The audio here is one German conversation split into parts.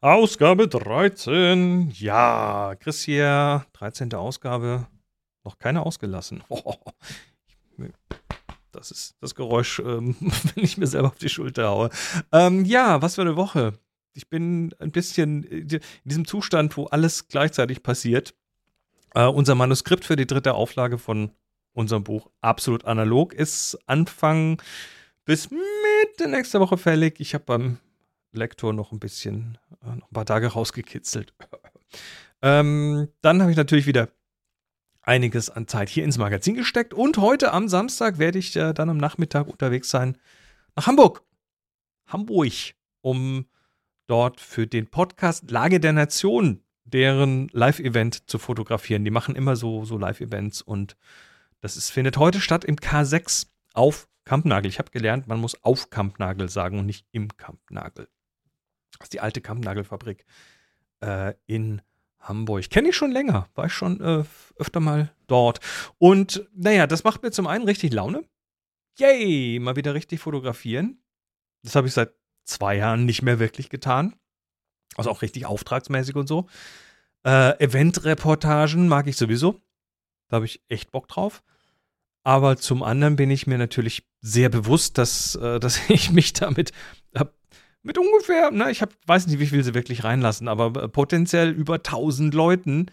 Ausgabe 13. Ja, Chris hier, 13. Ausgabe. Noch keine ausgelassen. Das ist das Geräusch, ähm, wenn ich mir selber auf die Schulter haue. Ähm, ja, was für eine Woche. Ich bin ein bisschen in diesem Zustand, wo alles gleichzeitig passiert. Äh, unser Manuskript für die dritte Auflage von unserem Buch Absolut Analog ist Anfang bis Mitte nächster Woche fällig. Ich habe beim Lektor noch ein bisschen, äh, noch ein paar Tage rausgekitzelt. ähm, dann habe ich natürlich wieder einiges an Zeit hier ins Magazin gesteckt und heute am Samstag werde ich äh, dann am Nachmittag unterwegs sein nach Hamburg. Hamburg, um dort für den Podcast Lage der Nation deren Live-Event zu fotografieren. Die machen immer so, so Live-Events und das ist, findet heute statt im K6 auf Kampnagel. Ich habe gelernt, man muss auf Kampnagel sagen und nicht im Kampnagel. Das ist die alte Kampnagelfabrik äh, in Hamburg. Kenne ich schon länger, war ich schon äh, öfter mal dort. Und naja, das macht mir zum einen richtig Laune. Yay, mal wieder richtig fotografieren. Das habe ich seit zwei Jahren nicht mehr wirklich getan. Also auch richtig auftragsmäßig und so. Äh, Eventreportagen mag ich sowieso. Da habe ich echt Bock drauf. Aber zum anderen bin ich mir natürlich sehr bewusst, dass, äh, dass ich mich damit mit ungefähr, ne, ich hab, weiß nicht, wie viel sie wirklich reinlassen, aber äh, potenziell über 1000 Leuten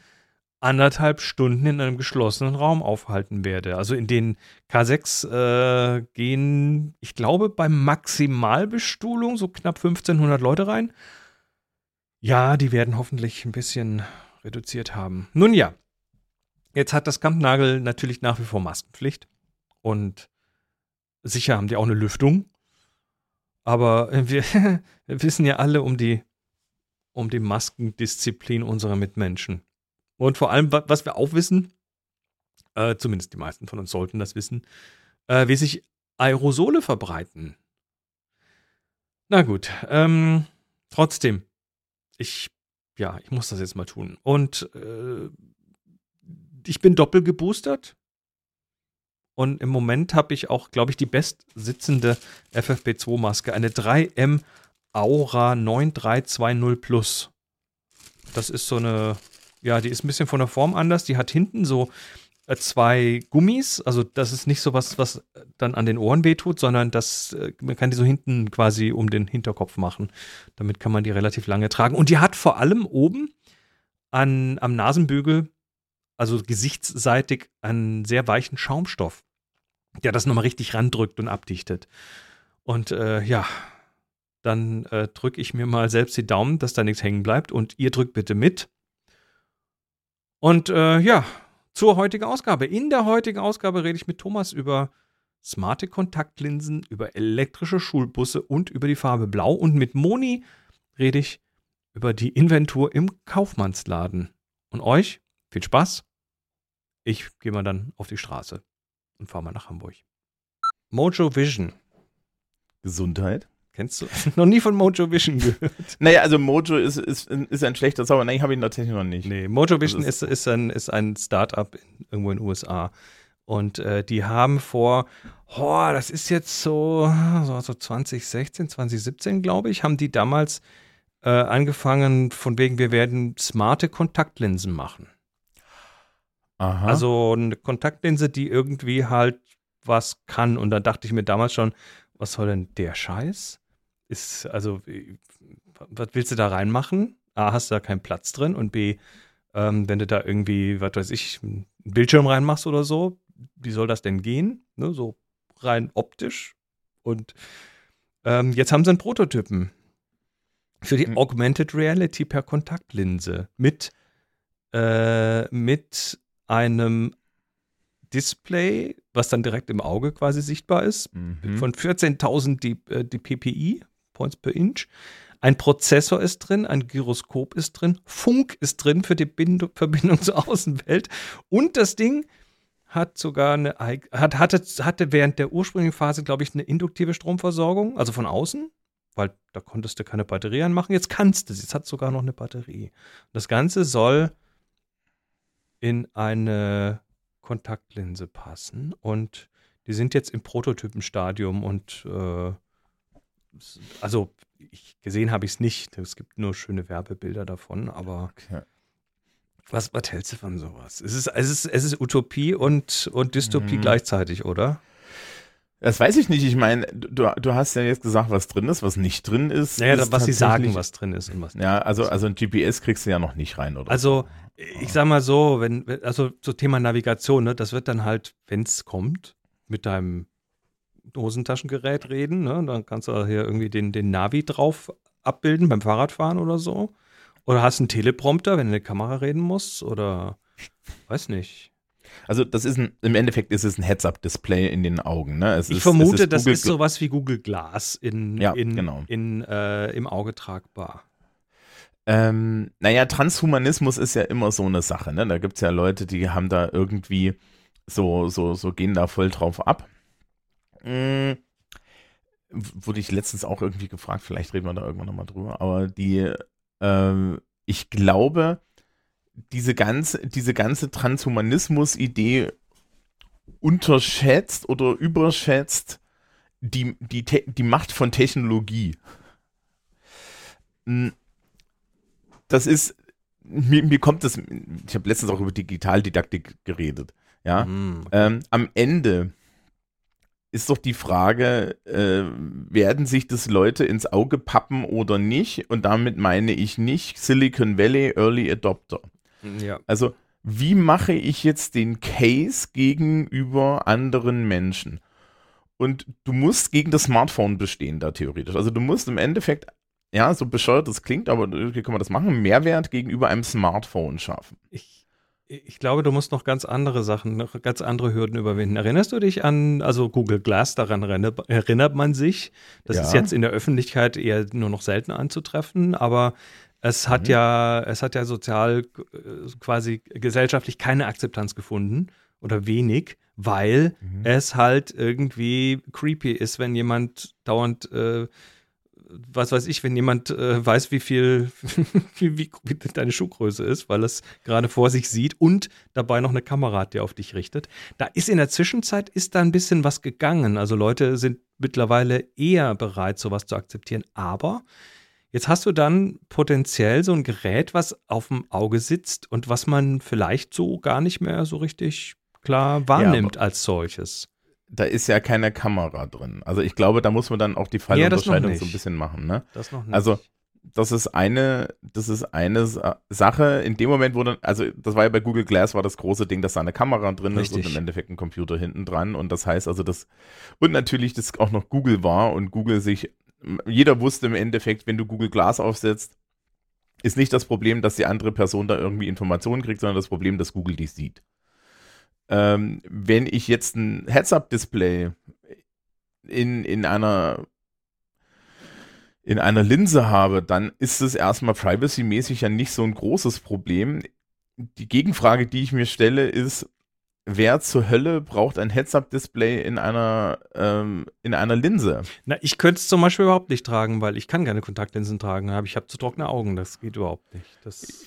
anderthalb Stunden in einem geschlossenen Raum aufhalten werde. Also in den K6 äh, gehen, ich glaube, bei Maximalbestuhlung so knapp 1500 Leute rein. Ja, die werden hoffentlich ein bisschen reduziert haben. Nun ja, jetzt hat das Kampnagel natürlich nach wie vor Maskenpflicht. Und sicher haben die auch eine Lüftung. Aber wir, wir wissen ja alle um die, um die Maskendisziplin unserer Mitmenschen. Und vor allem, was wir auch wissen, äh, zumindest die meisten von uns sollten das wissen, äh, wie sich Aerosole verbreiten. Na gut, ähm, trotzdem, ich, ja, ich muss das jetzt mal tun. Und äh, ich bin doppelt geboostert. Und im Moment habe ich auch, glaube ich, die bestsitzende FFP2-Maske, eine 3M Aura 9320 Plus. Das ist so eine, ja, die ist ein bisschen von der Form anders. Die hat hinten so äh, zwei Gummis, also das ist nicht so was, was dann an den Ohren wehtut, sondern das, äh, man kann die so hinten quasi um den Hinterkopf machen. Damit kann man die relativ lange tragen. Und die hat vor allem oben an, am Nasenbügel also gesichtsseitig einen sehr weichen Schaumstoff, der das nochmal richtig randrückt und abdichtet. Und äh, ja, dann äh, drücke ich mir mal selbst die Daumen, dass da nichts hängen bleibt und ihr drückt bitte mit. Und äh, ja, zur heutigen Ausgabe. In der heutigen Ausgabe rede ich mit Thomas über smarte Kontaktlinsen, über elektrische Schulbusse und über die Farbe Blau. Und mit Moni rede ich über die Inventur im Kaufmannsladen. Und euch viel Spaß. Ich gehe mal dann auf die Straße und fahre mal nach Hamburg. Mojo Vision. Gesundheit. Kennst du? noch nie von Mojo Vision gehört. Naja, also Mojo ist, ist, ist ein schlechter Zauber. Nein, habe ich tatsächlich noch nicht. Nee, Mojo Vision ist, ist, ist, ein, ist ein Startup irgendwo in den USA. Und äh, die haben vor, oh, das ist jetzt so, so, so 2016, 2017, glaube ich, haben die damals äh, angefangen, von wegen, wir werden smarte Kontaktlinsen machen. Aha. Also eine Kontaktlinse, die irgendwie halt was kann. Und dann dachte ich mir damals schon, was soll denn der Scheiß? Ist, also, was willst du da reinmachen? A, hast du da keinen Platz drin und B, ähm, wenn du da irgendwie, was weiß ich, einen Bildschirm reinmachst oder so, wie soll das denn gehen? Ne, so rein optisch. Und ähm, jetzt haben sie einen Prototypen für die hm. Augmented Reality per Kontaktlinse mit, äh, mit einem Display, was dann direkt im Auge quasi sichtbar ist, mhm. von 14.000 die, äh, die PPI, Points per Inch. Ein Prozessor ist drin, ein Gyroskop ist drin, Funk ist drin für die Bind Verbindung zur Außenwelt und das Ding hat sogar eine hat, hatte, hatte während der ursprünglichen Phase, glaube ich, eine induktive Stromversorgung, also von außen, weil da konntest du keine Batterie anmachen. Jetzt kannst du, jetzt hat sogar noch eine Batterie. Das Ganze soll in eine Kontaktlinse passen. Und die sind jetzt im Prototypenstadium und äh, also ich gesehen habe ich es nicht. Es gibt nur schöne Werbebilder davon, aber Okay. was, was hältst du von sowas? Es ist, es ist, es ist Utopie und, und Dystopie Mhm. gleichzeitig, oder? Das weiß ich nicht. Ich meine, du, du hast ja jetzt gesagt, was drin ist, was nicht drin ist. Naja, ist was sie sagen, was drin ist und was nicht. Ja, also, also ein GPS kriegst du ja noch nicht rein, oder? Also, ich sag mal so, wenn, also so Thema Navigation, ne, das wird dann halt, wenn es kommt, mit deinem Hosentaschengerät reden, ne? Dann kannst du hier irgendwie den, den Navi drauf abbilden beim Fahrradfahren oder so. Oder hast einen Teleprompter, wenn du in die Kamera reden musst, oder weiß nicht. Also das ist ein, im Endeffekt ist es ein Heads-Up-Display in den Augen. Ne? Es Ich ist, vermute, es ist das Google ist sowas wie Google Glass in, Ja, in, genau. in, äh, im Auge tragbar. Ähm, naja, Transhumanismus ist ja immer so eine Sache. Ne? Da gibt es ja Leute, die haben da irgendwie so, so, so gehen da voll drauf ab. W- wurde ich letztens auch irgendwie gefragt, vielleicht reden wir da irgendwann nochmal drüber, aber die, ähm, ich glaube, diese ganze, diese ganze Transhumanismus-Idee unterschätzt oder überschätzt die, die, die Macht von Technologie. Mm, Das ist, mir, mir kommt das, ich habe letztens auch über Digitaldidaktik geredet, ja. Hm. Ähm, am Ende ist doch die Frage, äh, werden sich das Leute ins Auge pappen oder nicht? Und damit meine ich nicht Silicon Valley Early Adopter. Ja. Also, wie mache ich jetzt den Case gegenüber anderen Menschen? Und du musst gegen das Smartphone bestehen, da theoretisch. Also, du musst im Endeffekt, ja, so bescheuert das klingt, aber wie kann man das machen? Mehrwert gegenüber einem Smartphone schaffen. Ich, ich glaube, du musst noch ganz andere Sachen, noch ganz andere Hürden überwinden. Erinnerst du dich an, also Google Glass, daran erinnert man sich? Das Ja. ist jetzt in der Öffentlichkeit eher nur noch selten anzutreffen, aber es hat Mhm. ja, es hat ja sozial äh, quasi gesellschaftlich keine Akzeptanz gefunden oder wenig, weil es halt irgendwie creepy ist, wenn jemand dauernd, äh, was weiß ich, wenn jemand äh, weiß, wie viel, wie, wie, wie deine Schuhgröße ist, weil es gerade vor sich sieht und dabei noch eine Kamera hat, die auf dich richtet. Da ist in der Zwischenzeit ist da ein bisschen was gegangen. Also Leute sind mittlerweile eher bereit, sowas zu akzeptieren. Aber jetzt hast du dann potenziell so ein Gerät, was auf dem Auge sitzt und was man vielleicht so gar nicht mehr so richtig klar wahrnimmt als solches. Da ist ja keine Kamera drin. Also, ich glaube, da muss man dann auch die Ja, Fallunterscheidung nicht. so ein bisschen machen, ne? Das noch nicht. Also, das ist eine, das ist eine Sa- Sache. In dem Moment, wo dann, also das war ja bei Google Glass, war das große Ding, dass da eine Kamera drin ist Richtig. und im Endeffekt ein Computer hinten dran. Und das heißt also, das, und natürlich, das auch noch Google war und Google sich, jeder wusste im Endeffekt, wenn du Google Glass aufsetzt, ist nicht das Problem, dass die andere Person da irgendwie Informationen kriegt, sondern das Problem, dass Google die sieht. Ähm, wenn ich jetzt ein Heads-Up-Display in, in einer in einer Linse habe, dann ist es erstmal privacy-mäßig ja nicht so ein großes Problem. Die Gegenfrage, die ich mir stelle, ist, wer zur Hölle braucht ein Heads-Up-Display in einer, ähm, in einer Linse? Na, ich könnte es zum Beispiel überhaupt nicht tragen, weil ich kann keine Kontaktlinsen tragen. Ich habe zu trockene Augen. Das geht überhaupt nicht. Das,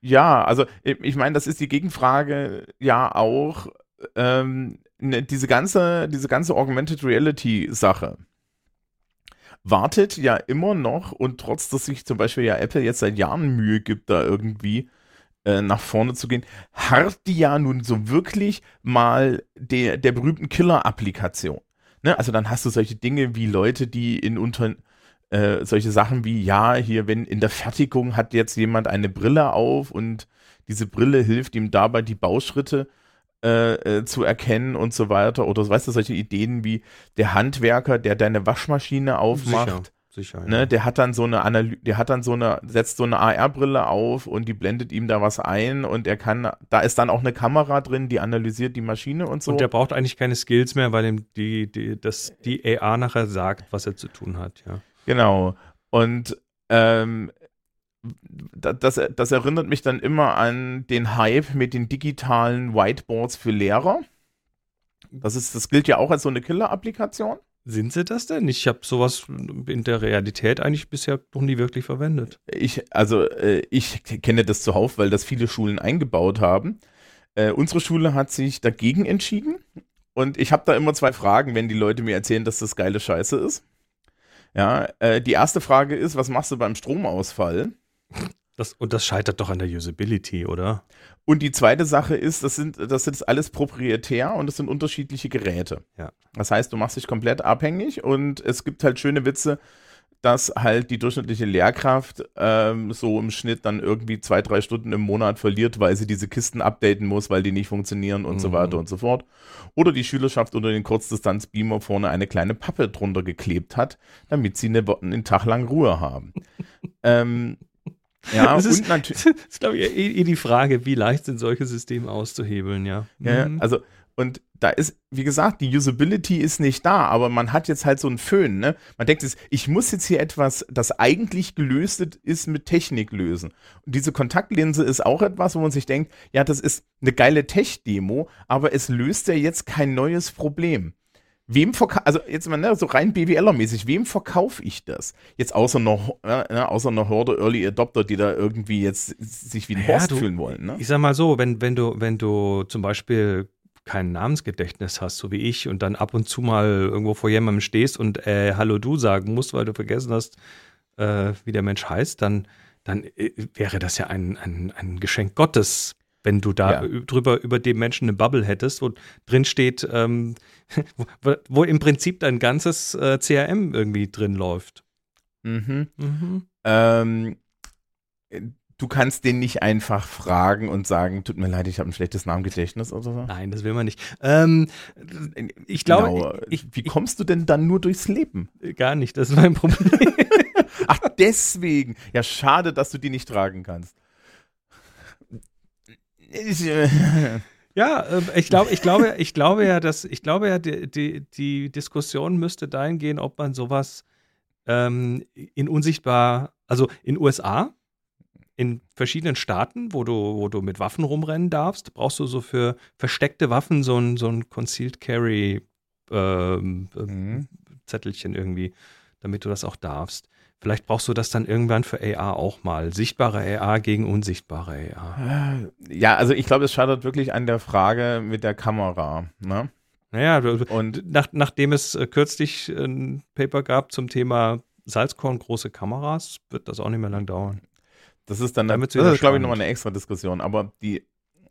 Ja, also ich meine, das ist die Gegenfrage ja auch ähm, ne, diese ganze, diese ganze Augmented Reality Sache wartet ja immer noch und trotz, dass sich zum Beispiel ja Apple jetzt seit Jahren Mühe gibt, da irgendwie äh, nach vorne zu gehen, harrt die ja nun so wirklich mal der, der berühmten Killer-Applikation. Ne? Also dann hast du solche Dinge wie Leute, die in unter äh, solche Sachen wie, ja, hier, wenn in der Fertigung hat jetzt jemand eine Brille auf und diese Brille hilft ihm dabei, die Bauschritte äh, äh, zu erkennen und so weiter. Oder weißt du, solche Ideen wie der Handwerker, der deine Waschmaschine aufmacht. sicher. Ne, der hat dann so eine Analy der hat dann so eine, setzt so eine AR-Brille auf und die blendet ihm da was ein und er kann, da ist dann auch eine Kamera drin, die analysiert die Maschine und so. Und der braucht eigentlich keine Skills mehr, weil ihm die, die, das, die AR nachher sagt, was er zu tun hat. Ja. Genau. Und ähm, da- das, das erinnert mich dann immer an den Hype mit den digitalen Whiteboards für Lehrer. Das, ist, das gilt ja auch als so eine Killer-Applikation. Sind sie das denn? Ich habe sowas in der Realität eigentlich bisher noch nie wirklich verwendet. Ich, also, äh, ich kenne das zuhauf, weil das viele Schulen eingebaut haben. Äh, unsere Schule hat sich dagegen entschieden. Und ich habe da immer zwei Fragen, wenn die Leute mir erzählen, dass das geile Scheiße ist. Ja, äh, die erste Frage ist, was machst du beim Stromausfall? Das, und das scheitert doch an der Usability, oder? Und die zweite Sache ist, das sind das ist alles proprietär und es sind unterschiedliche Geräte. Ja. Das heißt, du machst dich komplett abhängig und es gibt halt schöne Witze, dass halt die durchschnittliche Lehrkraft ähm, so im Schnitt dann irgendwie zwei, drei Stunden im Monat verliert, weil sie diese Kisten updaten muss, weil die nicht funktionieren und Mhm. so weiter und so fort. Oder die Schülerschaft unter den Kurzdistanzbeamer vorne eine kleine Pappe drunter geklebt hat, damit sie eine, einen Tag lang Ruhe haben. ähm, ja, Das ist- und natürlich. Das ist, glaube ich, eh, eh die Frage, wie leicht sind solche Systeme auszuhebeln, ja. Ja, Mhm. also, und da ist, wie gesagt, die Usability ist nicht da, aber man hat jetzt halt so einen Föhn, ne? Man denkt jetzt, ich muss jetzt hier etwas, das eigentlich gelöst ist, mit Technik lösen. Und diese Kontaktlinse ist auch etwas, wo man sich denkt, ja, das ist eine geile Tech-Demo, aber es löst ja jetzt kein neues Problem. Wem verkaufe, also jetzt mal ne, so rein BWLer-mäßig, wem verkaufe ich das? Jetzt außer einer, äh, ne, außer einer Horde Early Adopter, die da irgendwie jetzt sich wie ein Ja, Horst du- fühlen wollen, ne? Ich sag mal so, wenn, wenn du, wenn du zum Beispiel kein Namensgedächtnis hast, so wie ich, und dann ab und zu mal irgendwo vor jemandem stehst und äh, Hallo du sagen musst, weil du vergessen hast, äh, wie der Mensch heißt, dann, dann äh, wäre das ja ein, ein, ein Geschenk Gottes, wenn du da Ja. drüber über dem Menschen eine Bubble hättest, wo drin steht, ähm, wo, wo im Prinzip dein ganzes äh, CRM irgendwie drin läuft. Mhm. Mhm. Ähm, du kannst den nicht einfach fragen und sagen, tut mir leid, ich habe ein schlechtes Namengedächtnis oder so. Nein, das will man nicht. Ähm, ich glaube, Genau. ich, Wie kommst du denn dann nur durchs Leben? ich, gar nicht, das ist mein Problem. Ach, deswegen. Ja, schade, dass du die nicht tragen kannst. Äh, Ja, äh, ich glaube, ich glaube, ich glaube ja, dass ich glaube ja, die, die, die Diskussion müsste dahin gehen, ob man sowas ähm, in unsichtbar, also in USA, in verschiedenen Staaten, wo du, wo du mit Waffen rumrennen darfst, brauchst du so für versteckte Waffen so ein, so ein Concealed Carry ähm, äh, Mhm. Zettelchen irgendwie, damit du das auch darfst. Vielleicht brauchst du das dann irgendwann für AR auch mal. Sichtbare AR gegen unsichtbare AR. ja, also ich glaube, es scheitert wirklich an der Frage mit der Kamera. Ne? Naja, Und nach, nachdem es äh, kürzlich ein Paper gab zum Thema Salzkorn große Kameras, wird das auch nicht mehr lang dauern. Das ist dann, Damit das ist, glaube ich, nochmal eine extra Diskussion. Aber die,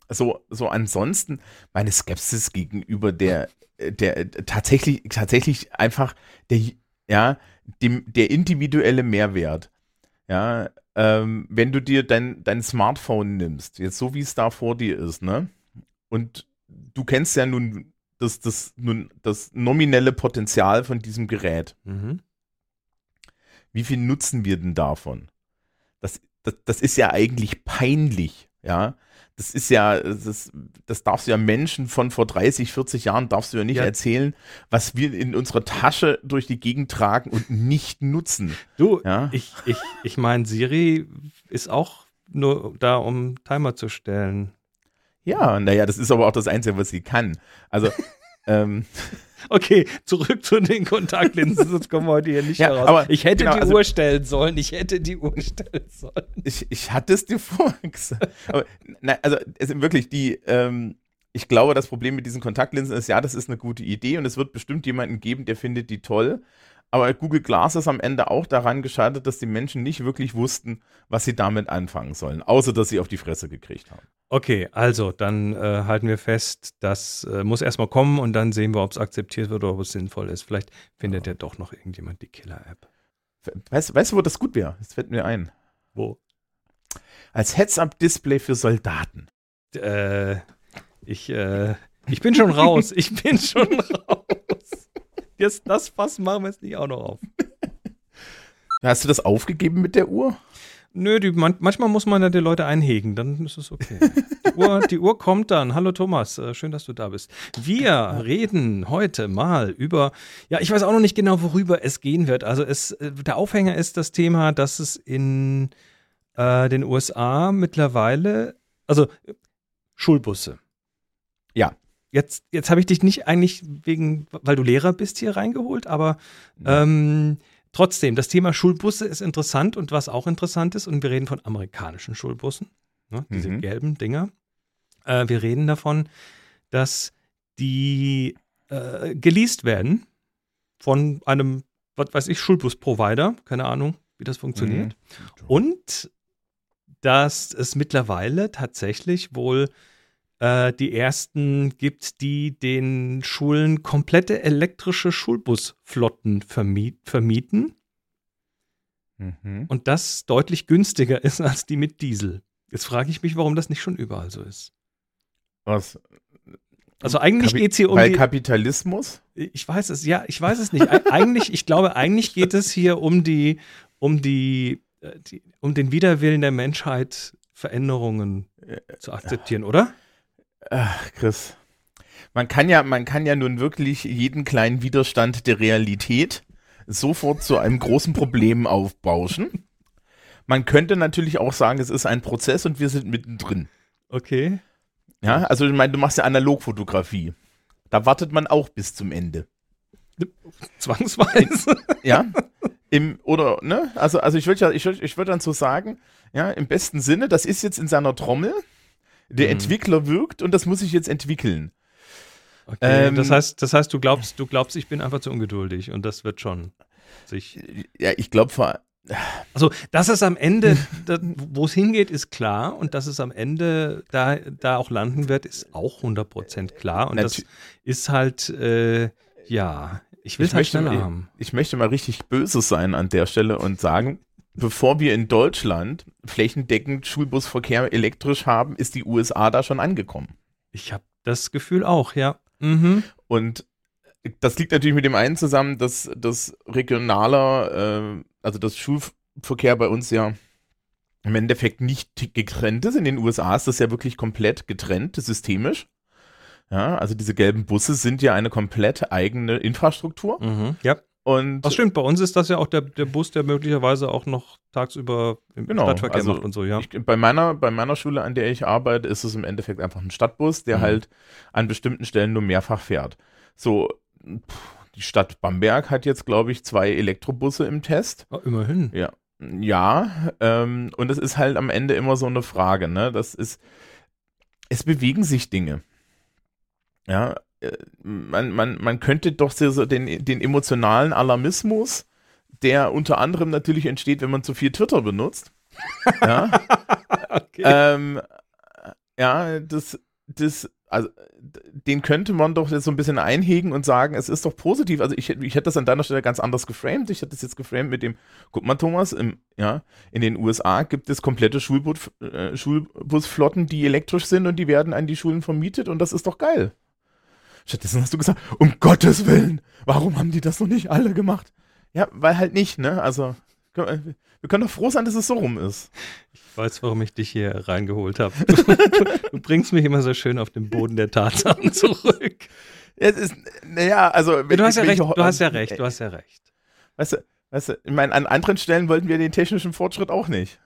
so, so ansonsten, meine Skepsis gegenüber der, der äh, tatsächlich, tatsächlich einfach der, ja, dem, der individuelle Mehrwert. Ja, ähm, wenn du dir dein, dein Smartphone nimmst, jetzt so wie es da vor dir ist, ne? Und du kennst ja nun das, das, nun das nominelle Potenzial von diesem Gerät Mhm. wie viel nutzen wir denn davon? Das, das, das ist ja eigentlich peinlich, ja. Das ist ja, das, das darfst du ja Menschen von vor 30, 40 Jahren darfst du ja nicht Ja. erzählen, was wir in unserer Tasche durch die Gegend tragen und nicht nutzen. Du, Ja. ich, ich, ich meine, Siri ist auch nur da, um Timer zu stellen. Ja, naja, das ist aber auch das Einzige, was sie kann. Also, ähm, Okay, zurück zu den Kontaktlinsen, sonst kommen wir heute hier nicht Ja, heraus. aber ich hätte genau, die also- Uhr stellen sollen, ich hätte die Uhr stellen sollen. ich, ich hatte es dir vorher gesagt. Aber, nein, also es sind wirklich die, ähm, ich glaube, das Problem mit diesen Kontaktlinsen ist, ja, das ist eine gute Idee und es wird bestimmt jemanden geben, der findet die toll. Aber Google Glass ist am Ende auch daran gescheitert, dass die Menschen nicht wirklich wussten, was sie damit anfangen sollen, außer dass sie auf die Fresse gekriegt haben. Okay, also dann äh, halten wir fest, das äh, muss erstmal kommen und dann sehen wir, ob es akzeptiert wird oder ob es sinnvoll ist. Vielleicht findet ja doch noch irgendjemand die Killer-App. Weißt, weißt du, wo das gut wäre? Das fällt mir ein. Wo? Als Heads-Up-Display für Soldaten. Äh, ich, äh, ich bin schon raus. Ich bin schon raus. Jetzt das Fass machen wir jetzt nicht auch noch auf. Hast du das aufgegeben mit der Uhr? Nö, die, man, manchmal muss man ja die Leute einhegen, dann ist es okay. Die Uhr, die Uhr kommt dann. Hallo Thomas, äh, schön, dass du da bist. Wir reden heute mal über, ja, ich weiß auch noch nicht genau, worüber es gehen wird. Also es, äh, der Aufhänger ist das Thema, dass es in äh, den USA mittlerweile, also äh, Schulbusse. Ja. Jetzt, jetzt habe ich dich nicht eigentlich wegen, weil du Lehrer bist, hier reingeholt, aber ähm, trotzdem, das Thema Schulbusse ist interessant und was auch interessant ist, und wir reden von amerikanischen Schulbussen, ne, diese Mhm. gelben Dinger. Äh, wir reden davon, dass die äh, geleast werden von einem was weiß ich, Schulbus-Provider, keine Ahnung, wie das funktioniert. Mhm. Und dass es mittlerweile tatsächlich wohl äh, die ersten gibt, die den Schulen komplette elektrische Schulbusflotten vermiet vermieten. Mhm. Und das deutlich günstiger ist als die mit Diesel. Jetzt frage ich mich, warum das nicht schon überall so ist. Was? Also eigentlich geht es hier um Weil Kapitalismus? Ich weiß es, ja, ich weiß es nicht. eigentlich, ich glaube, eigentlich geht es hier um die, um die, äh, die um den Widerwillen der Menschheit, Veränderungen zu akzeptieren, oder? Ach, Chris. Man kann ja, man kann ja nun wirklich jeden kleinen Widerstand der Realität sofort zu einem großen Problem aufbauschen. Man könnte natürlich auch sagen, es ist ein Prozess und wir sind mittendrin. Okay. Ja, also ich meine, du machst ja Analogfotografie. Da wartet man auch bis zum Ende. Zwangsweise. Ja. Im, oder, ne? Also, also ich würde ja, ich würde ich würd dann so sagen, ja, im besten Sinne, das ist jetzt in seiner Trommel, der mhm. Entwickler wirkt und das muss ich jetzt entwickeln. Okay, ähm, das heißt, das heißt, du glaubst, du glaubst, ich bin einfach zu ungeduldig und das wird schon sich. Ja, ich glaube vor. Also, dass es am Ende, wo es hingeht, ist klar und dass es am Ende da, da auch landen wird, ist auch 100% klar und das ist halt, äh, ja, ich will es halt schneller mal, haben. Ich, ich möchte mal richtig böse sein an der Stelle und sagen, bevor wir in Deutschland flächendeckend Schulbusverkehr elektrisch haben, ist die USA da schon angekommen. Ich habe das Gefühl auch, ja. Mhm. Und das liegt natürlich mit dem einen zusammen, dass das regionaler, äh, also das Schulverkehr bei uns ja im Endeffekt nicht getrennt ist. In den USA ist das ja wirklich komplett getrennt, systemisch. Ja, also diese gelben Busse sind ja eine komplett eigene Infrastruktur. Mhm, ja. Und das stimmt, bei uns ist das ja auch der, der Bus, der möglicherweise auch noch tagsüber im genau, Stadtverkehr also macht und so, ja. Ich, bei, meiner, bei meiner Schule, an der ich arbeite, ist es im Endeffekt einfach ein Stadtbus, der mhm. halt an bestimmten Stellen nur mehrfach fährt. So, die Stadt Bamberg hat jetzt, glaube ich, zwei Elektrobusse im Test. Oh, immerhin. Ja. Ja, ähm, und es ist halt am Ende immer so eine Frage, ne? Das ist, es bewegen sich Dinge. Ja, man, man, man könnte doch so den, den emotionalen Alarmismus, der unter anderem natürlich entsteht, wenn man zu viel Twitter benutzt. ja. okay. ähm, ja, das, das, also, den könnte man doch so ein bisschen einhegen und sagen, es ist doch positiv. Also ich, ich hätte das an deiner Stelle ganz anders geframed. Ich hätte das jetzt geframed mit dem, guck mal, Thomas, im, ja, in den USA gibt es komplette Schulbus, äh, Schulbusflotten, die elektrisch sind und die werden an die Schulen vermietet und das ist doch geil. Stattdessen hast du gesagt, um Gottes Willen, warum haben die das noch nicht alle gemacht? Ja, weil halt nicht, ne? Also, wir können doch froh sein, dass es so rum ist. Ich weiß, warum ich dich hier reingeholt habe. Du, bringst mich immer so schön auf den Boden der Tatsachen zurück. Es ist, naja, also. Ja, du hast ja recht, du hast ja recht, du hast ja recht. Weißt du, weißt du, ich meine, an anderen Stellen wollten wir den technischen Fortschritt auch nicht.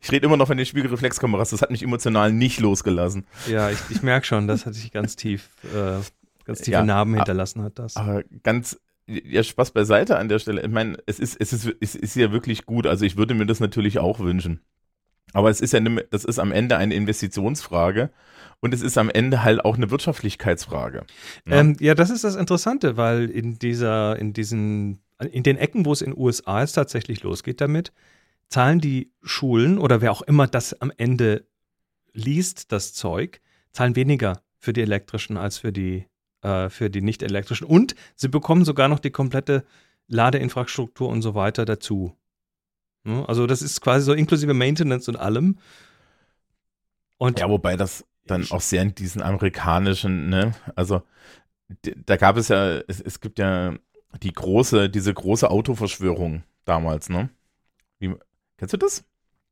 Ich rede immer noch von den Spiegelreflexkameras, das hat mich emotional nicht losgelassen. Ja, ich, ich merke schon, das hat sich ganz tief, äh, ganz tiefe ja, Narben hinterlassen hat das. Aber ganz, ja, Spaß beiseite an der Stelle. Ich meine, es ist, es ist, es ist ja wirklich gut. Also ich würde mir das natürlich auch wünschen. Aber es ist ja, ne, das ist am Ende eine Investitionsfrage und es ist am Ende halt auch eine Wirtschaftlichkeitsfrage. Ne? Ähm, ja, das ist das Interessante, weil in dieser, in diesen, in den Ecken, wo es in den USA es tatsächlich losgeht damit, zahlen die Schulen oder wer auch immer das am Ende liest, das Zeug, zahlen weniger für die elektrischen als für die, äh, für die nicht elektrischen. Und sie bekommen sogar noch die komplette Ladeinfrastruktur und so weiter dazu. Also das ist quasi so inklusive Maintenance und allem. Und ja, wobei das dann auch sehr in diesen amerikanischen, ne, also da gab es ja, es, es gibt ja die große, diese große Autoverschwörung damals, ne? Wie, Kennst du das?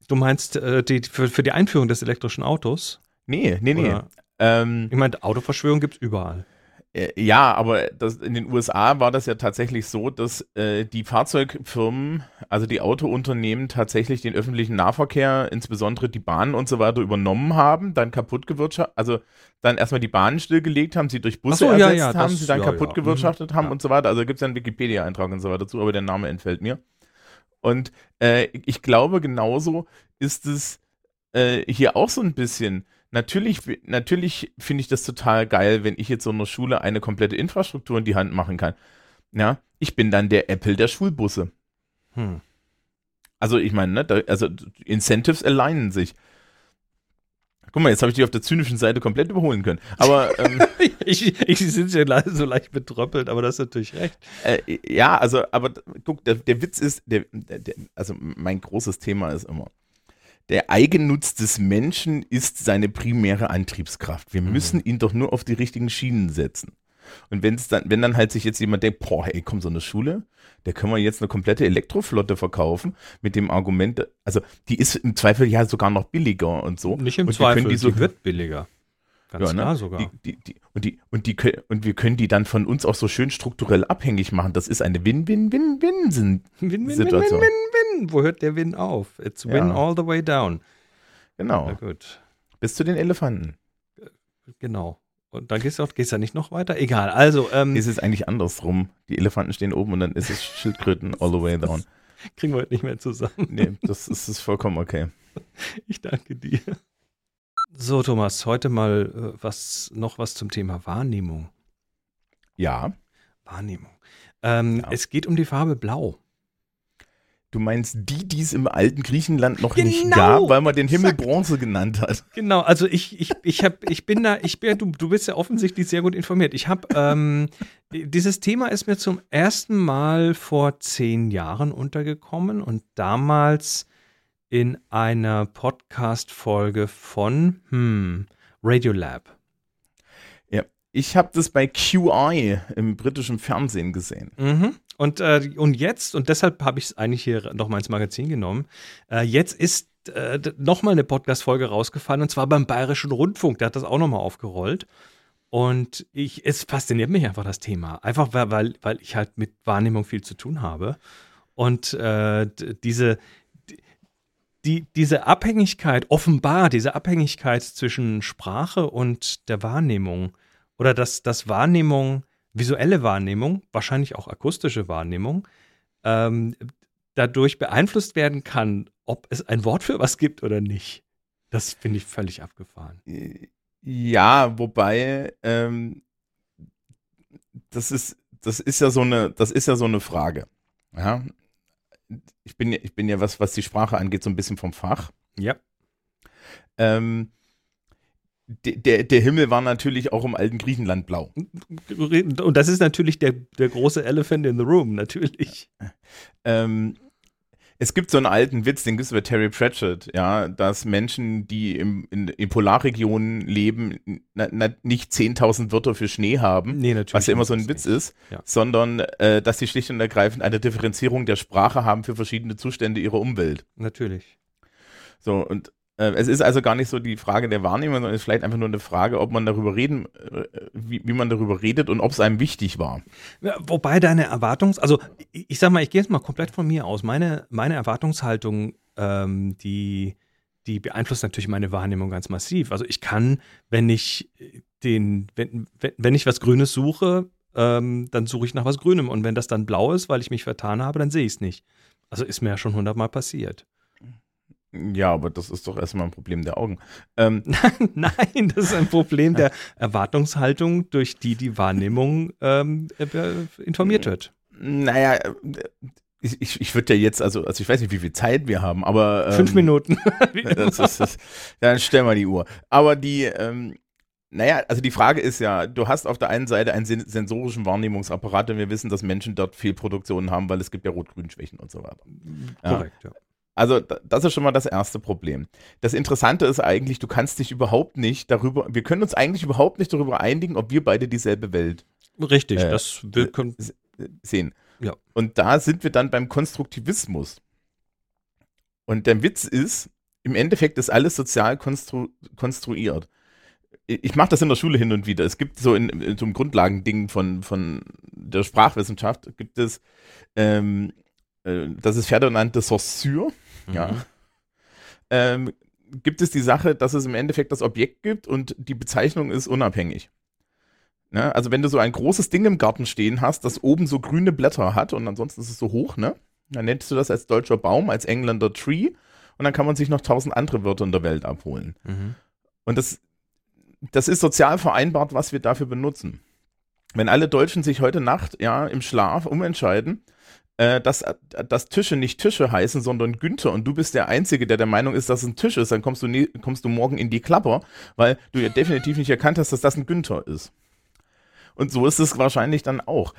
Du meinst äh, die, für, für die Einführung des elektrischen Autos? Nee, nee, nee. Ähm, ich meine, Autoverschwörung gibt es überall. Äh, ja, aber das, in den USA war das ja tatsächlich so, dass äh, die Fahrzeugfirmen, also die Autounternehmen tatsächlich den öffentlichen Nahverkehr, insbesondere die Bahnen und so weiter übernommen haben, dann kaputt gewirtschaftet, also dann erstmal die Bahnen stillgelegt haben, sie durch Busse so, ersetzt ja, ja, haben, das, sie dann ja, kaputt gewirtschaftet mhm. haben und so weiter. Also gibt es ja einen Wikipedia-Eintrag und so weiter dazu, aber der Name entfällt mir. Und äh, ich glaube, genauso ist es äh, hier auch so ein bisschen. Natürlich, natürlich finde ich das total geil, wenn ich jetzt so einer Schule eine komplette Infrastruktur in die Hand machen kann. Ja, ich bin dann der Apple der Schulbusse. Hm. Also ich meine, ne, da, also Incentives alignen sich. Guck mal, jetzt habe ich dich auf der zynischen Seite komplett überholen können. Aber ähm, ich, ich sind ja so leicht betröppelt, aber das ist natürlich recht. äh, ja, also, aber guck, der, der Witz ist, der, der, der, also mein großes Thema ist immer, der Eigennutz des Menschen ist seine primäre Antriebskraft. Wir müssen ihn doch nur auf die richtigen Schienen setzen. Und wenn's dann, wenn dann halt sich jetzt jemand denkt, boah, hey, komm, so eine Schule, der können wir jetzt eine komplette Elektroflotte verkaufen, mit dem Argument, also die ist im Zweifel ja sogar noch billiger und so. Nicht im und Zweifel, die so, die wird billiger. Ganz Ja, ne? klar sogar. Die, die, und, die, und, die, und wir können die dann von uns auch so schön strukturell abhängig machen. Das ist eine Win-Win-Win-Win-Sinn. Win, win, win, Situation. win, win, win. Wo hört der Win auf? It's win Ja. all the way down. Na Genau. gut, Bis zu den Elefanten. genau. Und dann gehst du auch, gehst du nicht noch weiter? Egal. Also, ähm, Ist es eigentlich andersrum. Die Elefanten stehen oben und dann ist es Schildkröten all the way down. kriegen wir heute nicht mehr zusammen. Nee, das ist, ist vollkommen okay. Ich danke dir. So, Thomas, heute mal äh, was, noch was zum Thema Wahrnehmung. Ja. Wahrnehmung. Ähm, Ja. Es geht um die Farbe Blau. Du meinst die, die es im alten Griechenland noch nicht Genau, gab, weil man den Himmel exakt. Bronze genannt hat. Genau, also ich, ich, ich, hab, ich bin da, ich bin, du, du bist ja offensichtlich sehr gut informiert. Ich habe, ähm, dieses Thema ist mir zum ersten Mal vor zehn Jahren untergekommen und damals in einer Podcast-Folge von hm, Radiolab. Ich habe das bei QI im britischen Fernsehen gesehen. Mhm. Und, äh, und jetzt, und deshalb habe ich es eigentlich hier nochmal ins Magazin genommen, äh, jetzt ist äh, nochmal eine Podcast-Folge rausgefallen und zwar beim Bayerischen Rundfunk. Der hat das auch nochmal aufgerollt. Und ich, es fasziniert mich einfach das Thema. Einfach weil, weil, ich halt mit Wahrnehmung viel zu tun habe. Und äh, diese, die, diese Abhängigkeit, offenbar diese Abhängigkeit zwischen Sprache und der Wahrnehmung oder dass, dass Wahrnehmung, visuelle Wahrnehmung, wahrscheinlich auch akustische Wahrnehmung, ähm, dadurch beeinflusst werden kann, ob es ein Wort für was gibt oder nicht. Das finde ich völlig abgefahren. Ja, wobei ähm, das ist das ist ja so eine das ist ja so eine Frage. Ja, ich bin ja, ich bin ja was was die Sprache angeht so ein bisschen vom Fach. Ja. Ähm, der, der Himmel war natürlich auch im alten Griechenland blau. Und das ist natürlich der, der große Elephant in the room, natürlich. Ähm, es gibt so einen alten Witz, den gibt es bei Terry Pratchett, ja, dass Menschen, die im, in, in Polarregionen leben, na, na, nicht 10.000 Wörter für Schnee haben, Nee, natürlich. was ja immer so ein nicht. Witz ist, Ja. sondern äh, dass sie schlicht und ergreifend eine Differenzierung der Sprache haben für verschiedene Zustände ihrer Umwelt. Natürlich. So, und es ist also gar nicht so die Frage der Wahrnehmung, sondern es ist vielleicht einfach nur eine Frage, ob man darüber reden, äh, wie, wie man darüber redet und ob es einem wichtig war. Wobei deine Erwartungs-, also ich, sag mal, ich gehe jetzt mal komplett von mir aus. Meine, meine Erwartungshaltung, ähm, die, die beeinflusst natürlich meine Wahrnehmung ganz massiv. Also ich kann, wenn ich den, wenn, wenn ich was Grünes suche, ähm, dann suche ich nach was Grünem. Und wenn das dann blau ist, weil ich mich vertan habe, dann sehe ich es nicht. Also ist mir ja schon hundertmal passiert. Ja, aber das ist doch erstmal ein Problem der Augen. Ähm, Nein, das ist ein Problem der Erwartungshaltung, durch die die Wahrnehmung ähm, äh, informiert wird. Naja, äh, ich, ich, ich würde ja jetzt, also, also ich weiß nicht, wie viel Zeit wir haben, aber. Ähm, Fünf Minuten. Das ist, das, dann stell mal die Uhr. Aber die, ähm, naja, also die Frage ist ja, du hast auf der einen Seite einen sen sensorischen Wahrnehmungsapparat und wir wissen, dass Menschen dort Fehlproduktionen haben, weil es gibt ja Rot-Grün-Schwächen und so weiter. Ja. Korrekt, ja. Also da- das ist schon mal das erste Problem. Das Interessante ist eigentlich, du kannst dich überhaupt nicht darüber, wir können uns eigentlich überhaupt nicht darüber einigen, ob wir beide dieselbe Welt Richtig, Äh, das wir können, sehen. Ja. Und da sind wir dann beim Konstruktivismus. Und der Witz ist, im Endeffekt ist alles sozial konstru konstruiert. Ich mache das in der Schule hin und wieder. Es gibt so in, in so einem Grundlagending von, von der Sprachwissenschaft, gibt es, ähm, äh, das ist Ferdinand de Saussure, ja. Mhm. ähm, gibt es die Sache, dass es im Endeffekt das Objekt gibt und die Bezeichnung ist unabhängig. Ne? Also wenn du so ein großes Ding im Garten stehen hast, das oben so grüne Blätter hat und ansonsten ist es so hoch, ne? Dann nennst du das als deutscher Baum, als Engländer Tree und dann kann man sich noch tausend andere Wörter in der Welt abholen. Mhm. Und das, das ist sozial vereinbart, was wir dafür benutzen. wenn alle Deutschen sich heute Nacht ja im Schlaf umentscheiden, dass, dass Tische nicht Tische heißen, sondern Günther und du bist der Einzige, der der Meinung ist, dass es ein Tisch ist, dann kommst du, nie, kommst du morgen in die Klapper, weil du ja definitiv nicht erkannt hast, dass das ein Günther ist. Und so ist es wahrscheinlich dann auch.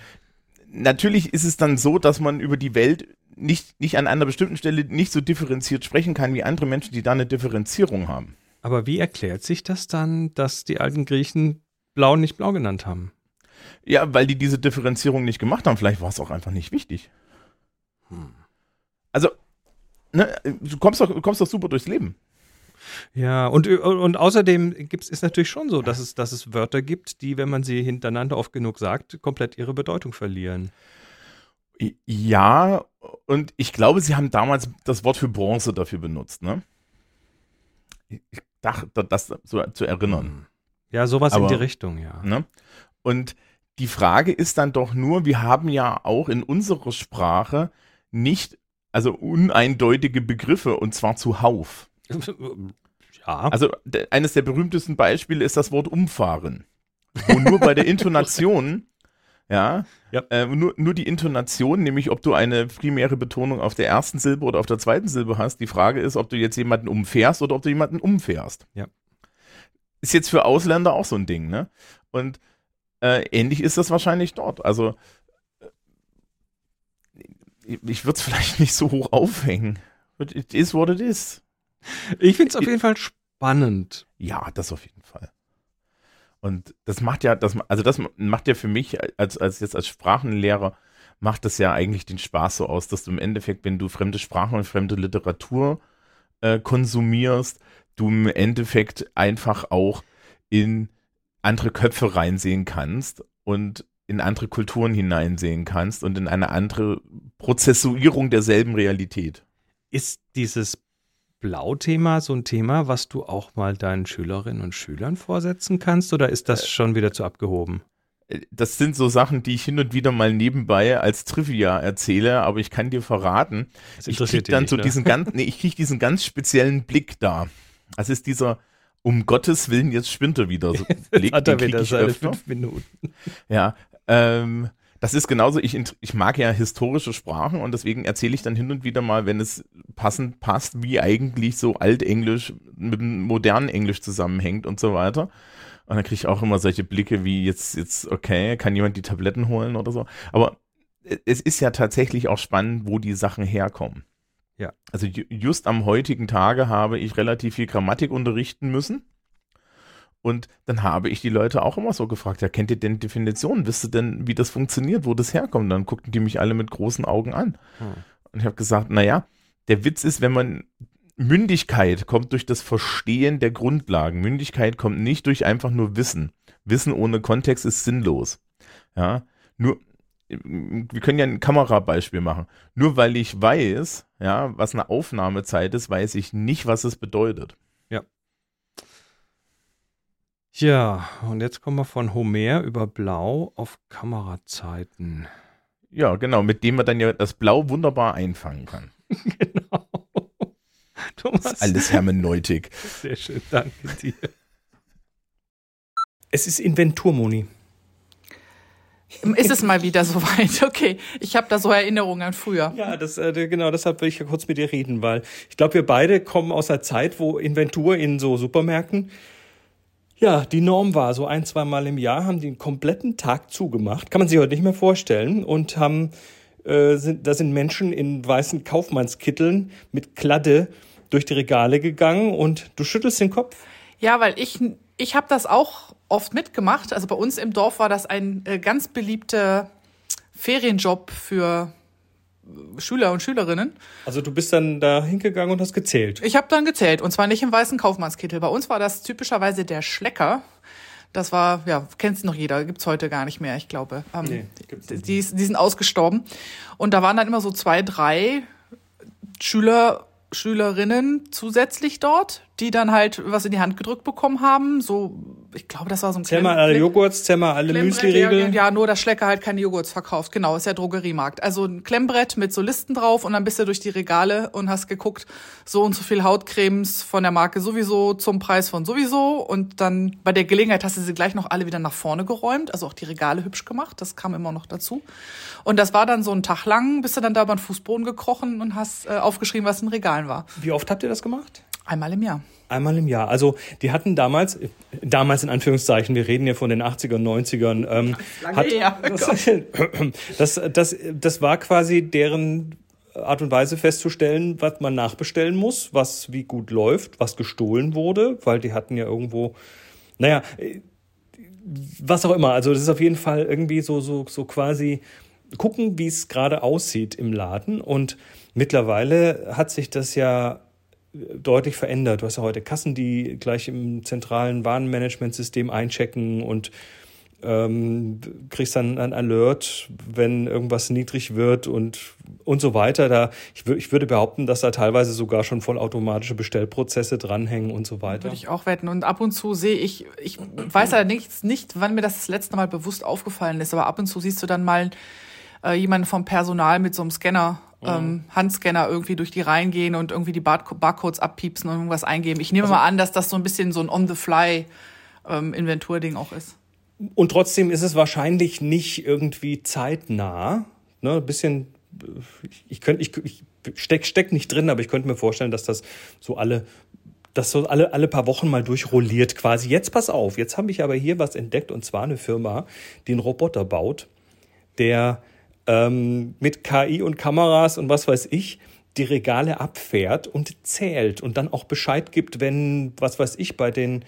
Natürlich ist es dann so, dass man über die Welt nicht, nicht an einer bestimmten Stelle nicht so differenziert sprechen kann wie andere Menschen, die da eine Differenzierung haben. Aber wie erklärt sich das dann, dass die alten Griechen blau nicht blau genannt haben? Ja, weil die diese Differenzierung nicht gemacht haben. Vielleicht war es auch einfach nicht wichtig. Hm. Also, ne, du kommst doch, du kommst doch super durchs Leben. Ja, und, und außerdem gibt's, ist natürlich schon so, dass es, dass es Wörter gibt, die, wenn man sie hintereinander oft genug sagt, komplett ihre Bedeutung verlieren. Ja, und ich glaube, sie haben damals das Wort für Bronze dafür benutzt, ne? Ich dachte, das so zu erinnern. Hm. Ja, sowas Aber, in die Richtung, ja. Ne? Und die Frage ist dann doch nur, wir haben ja auch in unserer Sprache nicht, also uneindeutige Begriffe und zwar zuhauf. Ja. Also eines der berühmtesten Beispiele ist das Wort umfahren. Wo nur bei der Intonation, ja, ja. Äh, nur, nur die Intonation, nämlich ob du eine primäre Betonung auf der ersten Silbe oder auf der zweiten Silbe hast. Die Frage ist, ob du jetzt jemanden umfährst oder ob du jemanden umfährst. Ja. Ist jetzt für Ausländer auch so ein Ding, ne? Und äh, ähnlich ist das wahrscheinlich dort. Also ich würde es vielleicht nicht so hoch aufhängen. It is what it is. Ich finde es auf jeden Fall spannend. Ja, das auf jeden Fall. Und das macht ja, das, also das macht ja für mich als, als jetzt als Sprachenlehrer, macht das ja eigentlich den Spaß so aus, dass du im Endeffekt, wenn du fremde Sprachen und fremde Literatur äh, konsumierst, du im Endeffekt einfach auch in andere Köpfe reinsehen kannst und in andere Kulturen hineinsehen kannst und in eine andere Prozessuierung derselben Realität. Ist dieses Blau-Thema so ein Thema, was du auch mal deinen Schülerinnen und Schülern vorsetzen kannst oder ist das äh, schon wieder zu abgehoben? Äh, das sind so Sachen, die ich hin und wieder mal nebenbei als Trivia erzähle, aber ich kann dir verraten, ich kriege dann nicht, so ne? diesen ganz, nee, ich kriege diesen ganz speziellen Blick da. Das ist dieser, um Gottes Willen, jetzt spinnt er wieder. So Blick, hat er wieder seine öfter. fünf Minuten. Ja, ähm, das ist genauso, ich, ich mag ja historische Sprachen und deswegen erzähle ich dann hin und wieder mal, wenn es passend passt, wie eigentlich so Altenglisch mit dem modernen Englisch zusammenhängt und so weiter. Und dann kriege ich auch immer solche Blicke wie jetzt, jetzt, okay, kann jemand die Tabletten holen oder so. Aber es ist ja tatsächlich auch spannend, wo die Sachen herkommen. Ja. Also just am heutigen Tage habe ich relativ viel Grammatik unterrichten müssen. Und dann habe ich die Leute auch immer so gefragt, ja, kennt ihr denn Definitionen? Wisst ihr denn, wie das funktioniert, wo das herkommt? Dann guckten die mich alle mit großen Augen an. Hm. Und ich habe gesagt, naja, der Witz ist, wenn man Mündigkeit kommt durch das Verstehen der Grundlagen. Mündigkeit kommt nicht durch einfach nur Wissen. Wissen ohne Kontext ist sinnlos. Ja, nur, wir können ja ein Kamerabeispiel machen. Nur weil ich weiß, ja, was eine Aufnahmezeit ist, weiß ich nicht, was es bedeutet. Ja. Und jetzt kommen wir von Homer über Blau auf Kamerazeiten. Ja, genau, mit dem man dann ja das Blau wunderbar einfangen kann. genau. Thomas. Das ist alles Hermeneutik. Sehr schön, danke dir. Es ist Inventurmoni. Ist es mal wieder soweit? Okay, ich habe da so Erinnerungen an früher. Ja, das, äh, genau, deshalb will ich ja kurz mit dir reden, weil ich glaube, wir beide kommen aus einer Zeit, wo Inventur in so Supermärkten ja die Norm war. So ein, zwei Mal im Jahr haben die einen kompletten Tag zugemacht. Kann man sich heute nicht mehr vorstellen und haben äh, sind, da sind Menschen in weißen Kaufmannskitteln mit Kladde durch die Regale gegangen und du schüttelst den Kopf. Ja, weil ich ich habe das auch oft mitgemacht. Also bei uns im Dorf war das ein äh, ganz beliebter Ferienjob für Schüler und Schülerinnen. Also du bist dann da hingegangen und hast gezählt. Ich habe dann gezählt und zwar nicht im weißen Kaufmannskittel. Bei uns war das typischerweise der Schlecker. Das war, ja, kennt noch jeder, gibt's heute gar nicht mehr, ich glaube. Ähm, nee, gibt's die, die, die sind ausgestorben. Und da waren dann immer so zwei, drei Schüler Schülerinnen zusätzlich dort, die dann halt was in die Hand gedrückt bekommen haben, so ich glaube, das war so ein Zähl mal alle Joghurts, zähl mal alle Müsli-Riegel. Ja, nur, dass Schlecker halt keine Joghurts verkauft. Genau, ist ja Drogeriemarkt. Also ein Klemmbrett mit so Listen drauf und dann bist du durch die Regale und hast geguckt, so und so viel Hautcremes von der Marke sowieso zum Preis von sowieso. Und dann bei der Gelegenheit hast du sie gleich noch alle wieder nach vorne geräumt, also auch die Regale hübsch gemacht. Das kam immer noch dazu. Und das war dann so ein Tag lang, bist du dann da über den Fußboden gekrochen und hast äh, aufgeschrieben, was in Regalen war. Wie oft habt ihr das gemacht? Einmal im Jahr. Einmal im Jahr. Also die hatten damals, damals in Anführungszeichen, wir reden ja von den 80ern, 90ern, ähm, hat, das, das, das, das war quasi deren Art und Weise festzustellen, was man nachbestellen muss, was wie gut läuft, was gestohlen wurde, weil die hatten ja irgendwo, naja, was auch immer. Also das ist auf jeden Fall irgendwie so, so, so quasi gucken, wie es gerade aussieht im Laden. Und mittlerweile hat sich das ja deutlich verändert. Du hast ja heute Kassen, die gleich im zentralen Warenmanagementsystem einchecken und ähm, kriegst dann ein Alert, wenn irgendwas niedrig wird und, und so weiter. Da, ich, ich würde behaupten, dass da teilweise sogar schon vollautomatische Bestellprozesse dranhängen und so weiter. Würde ich auch wetten. Und ab und zu sehe ich, ich weiß allerdings nicht, wann mir das das letzte Mal bewusst aufgefallen ist, aber ab und zu siehst du dann mal äh, jemanden vom Personal mit so einem Scanner ähm, Handscanner irgendwie durch die Reihen gehen und irgendwie die Barcodes abpiepsen und irgendwas eingeben. Ich nehme also, mal an, dass das so ein bisschen so ein On-the-Fly ähm, Inventurding auch ist. Und trotzdem ist es wahrscheinlich nicht irgendwie zeitnah. Ne, ein bisschen, ich könnte, ich, ich steck, steck nicht drin, aber ich könnte mir vorstellen, dass das so alle das so alle, alle paar Wochen mal durchrolliert quasi. Jetzt pass auf, jetzt habe ich aber hier was entdeckt und zwar eine Firma, die einen Roboter baut, der ähm, mit KI und Kameras und was weiß ich die Regale abfährt und zählt und dann auch Bescheid gibt, wenn, was weiß ich, bei den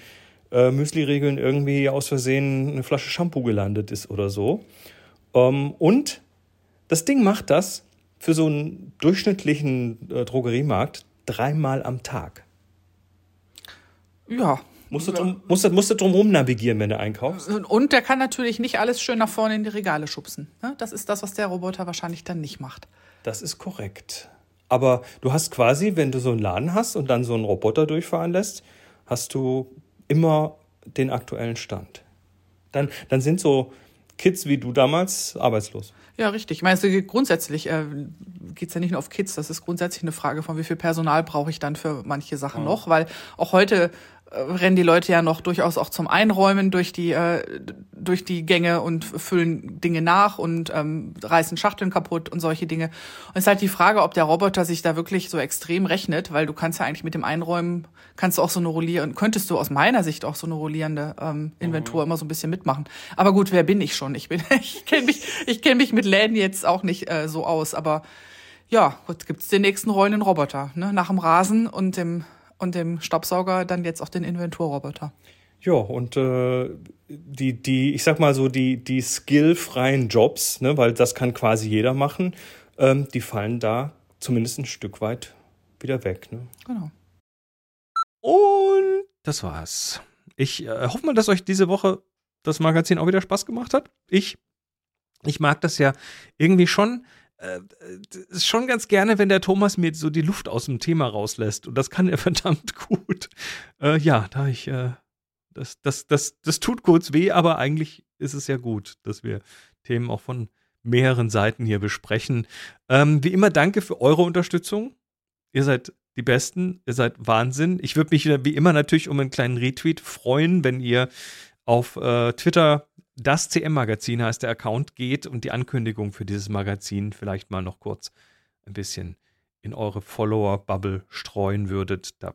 äh, Müsli-Regeln irgendwie aus Versehen eine Flasche Shampoo gelandet ist oder so. Ähm, und das Ding macht das für so einen durchschnittlichen äh, Drogeriemarkt dreimal am Tag. Ja, Musst du, drum, musst, du, musst du drum rum navigieren, wenn du einkaufst. Und der kann natürlich nicht alles schön nach vorne in die Regale schubsen. Ne? Das ist das, was der Roboter wahrscheinlich dann nicht macht. Das ist korrekt. Aber du hast quasi, wenn du so einen Laden hast und dann so einen Roboter durchfahren lässt, hast du immer den aktuellen Stand. Dann, dann sind so Kids wie du damals arbeitslos. Ja, richtig. Ich meine, grundsätzlich äh, geht es ja nicht nur auf Kids, das ist grundsätzlich eine Frage von, wie viel Personal brauche ich dann für manche Sachen ja. noch, weil auch heute rennen die Leute ja noch durchaus auch zum Einräumen durch die äh, durch die Gänge und füllen Dinge nach und ähm, reißen Schachteln kaputt und solche Dinge. Und es ist halt die Frage, ob der Roboter sich da wirklich so extrem rechnet, weil du kannst ja eigentlich mit dem Einräumen kannst du auch so eine rollierende, könntest du aus meiner Sicht auch so eine rollierende ähm, Inventur mhm. immer so ein bisschen mitmachen. Aber gut, wer bin ich schon? Ich bin, ich kenne mich, ich kenne mich mit Läden jetzt auch nicht äh, so aus. Aber ja, gut, gibt's den nächsten rollenden Roboter, ne? Nach dem Rasen und dem und dem Staubsauger dann jetzt auch den Inventurroboter. Ja, und äh, die, die, ich sag mal so, die, die skillfreien Jobs, ne, weil das kann quasi jeder machen, ähm, die fallen da zumindest ein Stück weit wieder weg. Ne? Genau. Und das war's. Ich äh, hoffe mal, dass euch diese Woche das Magazin auch wieder Spaß gemacht hat. Ich, ich mag das ja irgendwie schon äh, schon ganz gerne, wenn der Thomas mir so die Luft aus dem Thema rauslässt. Und das kann er verdammt gut. Äh, ja, da ich, äh, das, das, das, das tut kurz weh, aber eigentlich ist es ja gut, dass wir Themen auch von mehreren Seiten hier besprechen. Ähm, wie immer, danke für eure Unterstützung. Ihr seid die Besten, ihr seid Wahnsinn. Ich würde mich wie immer natürlich um einen kleinen Retweet freuen, wenn ihr auf äh, Twitter das CM-Magazin heißt der Account geht und die Ankündigung für dieses Magazin vielleicht mal noch kurz ein bisschen in eure Follower-Bubble streuen würdet. Da,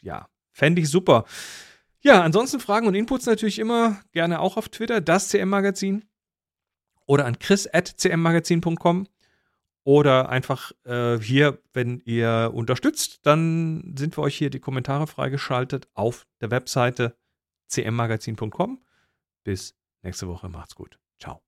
ja, fände ich super. Ja, ansonsten Fragen und Inputs natürlich immer gerne auch auf Twitter, das CM-Magazin oder an chris.cmmagazin.com oder einfach äh, hier, wenn ihr unterstützt, dann sind wir euch hier die Kommentare freigeschaltet auf der Webseite cmmagazin.com. Bis Nächste Woche macht's gut. Ciao.